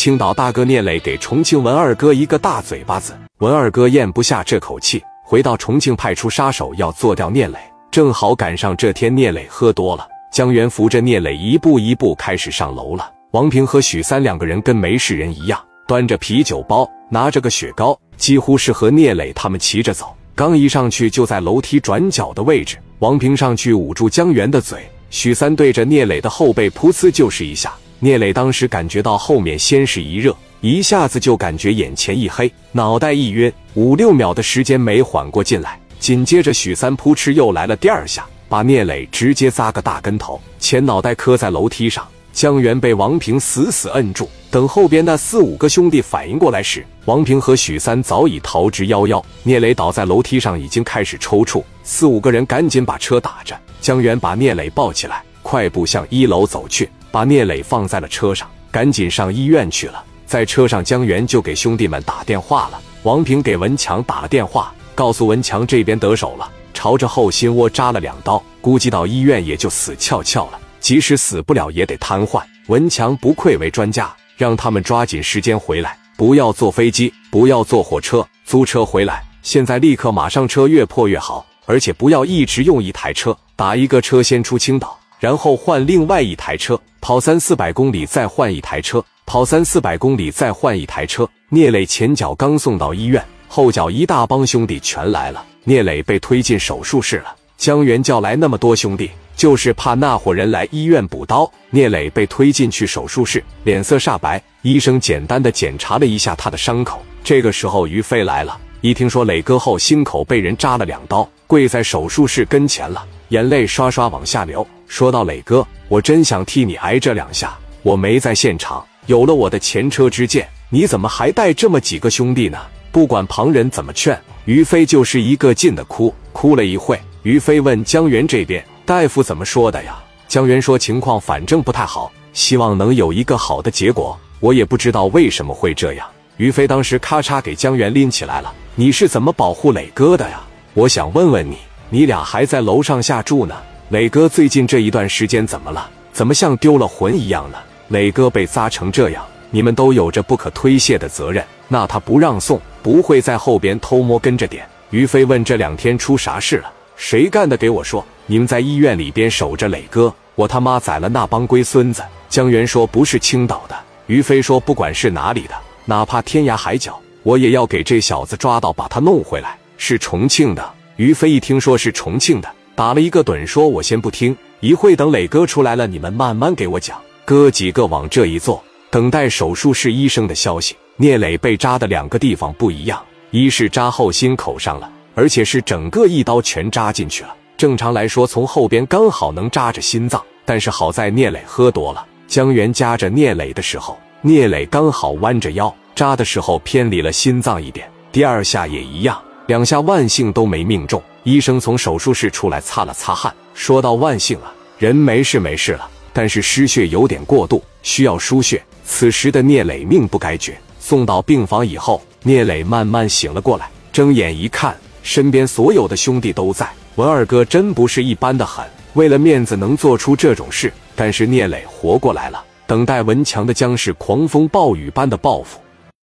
青岛大哥聂磊给重庆文二哥一个大嘴巴子，文二哥咽不下这口气，回到重庆派出杀手要做掉聂磊，正好赶上这天聂磊喝多了。江源扶着聂磊一步一步开始上楼了。王平和许三两个人跟没事人一样，端着啤酒包，拿着个雪糕，几乎是和聂磊他们骑着走。刚一上去就在楼梯转角的位置，王平上去捂住江源的嘴，许三对着聂磊的后背噗呲就是一下。聂磊当时感觉到后面先是一热，一下子就感觉眼前一黑，脑袋一晕，五六秒的时间没缓过劲来。紧接着许三扑哧又来了第二下，把聂磊直接扎个大跟头，前脑袋磕在楼梯上。江源被王平死死摁住。等后边那四五个兄弟反应过来时，王平和许三早已逃之夭夭。聂磊倒在楼梯上，已经开始抽搐。四五个人赶紧把车打着，江源把聂磊抱起来，快步向一楼走去。把聂磊放在了车上，赶紧上医院去了。在车上，江源就给兄弟们打电话了。王平给文强打了电话，告诉文强这边得手了，朝着后心窝扎了两刀，估计到医院也就死翘翘了。即使死不了，也得瘫痪。文强不愧为专家，让他们抓紧时间回来，不要坐飞机，不要坐火车，租车回来。现在立刻马上车，越破越好，而且不要一直用一台车，打一个车先出青岛。然后换另外一台车，跑三四百公里，再换一台车，跑三四百公里，再换一台车。聂磊前脚刚送到医院，后脚一大帮兄弟全来了。聂磊被推进手术室了。江源叫来那么多兄弟，就是怕那伙人来医院补刀。聂磊被推进去手术室，脸色煞白。医生简单的检查了一下他的伤口。这个时候，于飞来了，一听说磊哥后心口被人扎了两刀，跪在手术室跟前了。眼泪刷刷往下流，说到磊哥，我真想替你挨这两下。我没在现场，有了我的前车之鉴，你怎么还带这么几个兄弟呢？不管旁人怎么劝，于飞就是一个劲的哭。哭了一会，于飞问江源这边大夫怎么说的呀？江源说情况反正不太好，希望能有一个好的结果。我也不知道为什么会这样。于飞当时咔嚓给江源拎起来了。你是怎么保护磊哥的呀？我想问问你。你俩还在楼上下住呢？磊哥最近这一段时间怎么了？怎么像丢了魂一样呢？磊哥被砸成这样，你们都有着不可推卸的责任。那他不让送，不会在后边偷摸跟着点？于飞问：这两天出啥事了？谁干的？给我说！你们在医院里边守着磊哥，我他妈宰了那帮龟孙子！江源说：不是青岛的。于飞说：不管是哪里的，哪怕天涯海角，我也要给这小子抓到，把他弄回来。是重庆的。于飞一听说是重庆的，打了一个盹，说：“我先不听，一会等磊哥出来了，你们慢慢给我讲。”哥几个往这一坐，等待手术室医生的消息。聂磊被扎的两个地方不一样，一是扎后心口上了，而且是整个一刀全扎进去了。正常来说，从后边刚好能扎着心脏，但是好在聂磊喝多了。江源夹着聂磊的时候，聂磊刚好弯着腰扎的时候偏离了心脏一点。第二下也一样。两下万幸都没命中，医生从手术室出来擦了擦汗，说道：“万幸了，人没事没事了，但是失血有点过度，需要输血。”此时的聂磊命不该绝。送到病房以后，聂磊慢慢醒了过来，睁眼一看，身边所有的兄弟都在。文二哥真不是一般的狠，为了面子能做出这种事，但是聂磊活过来了，等待文强的将是狂风暴雨般的报复。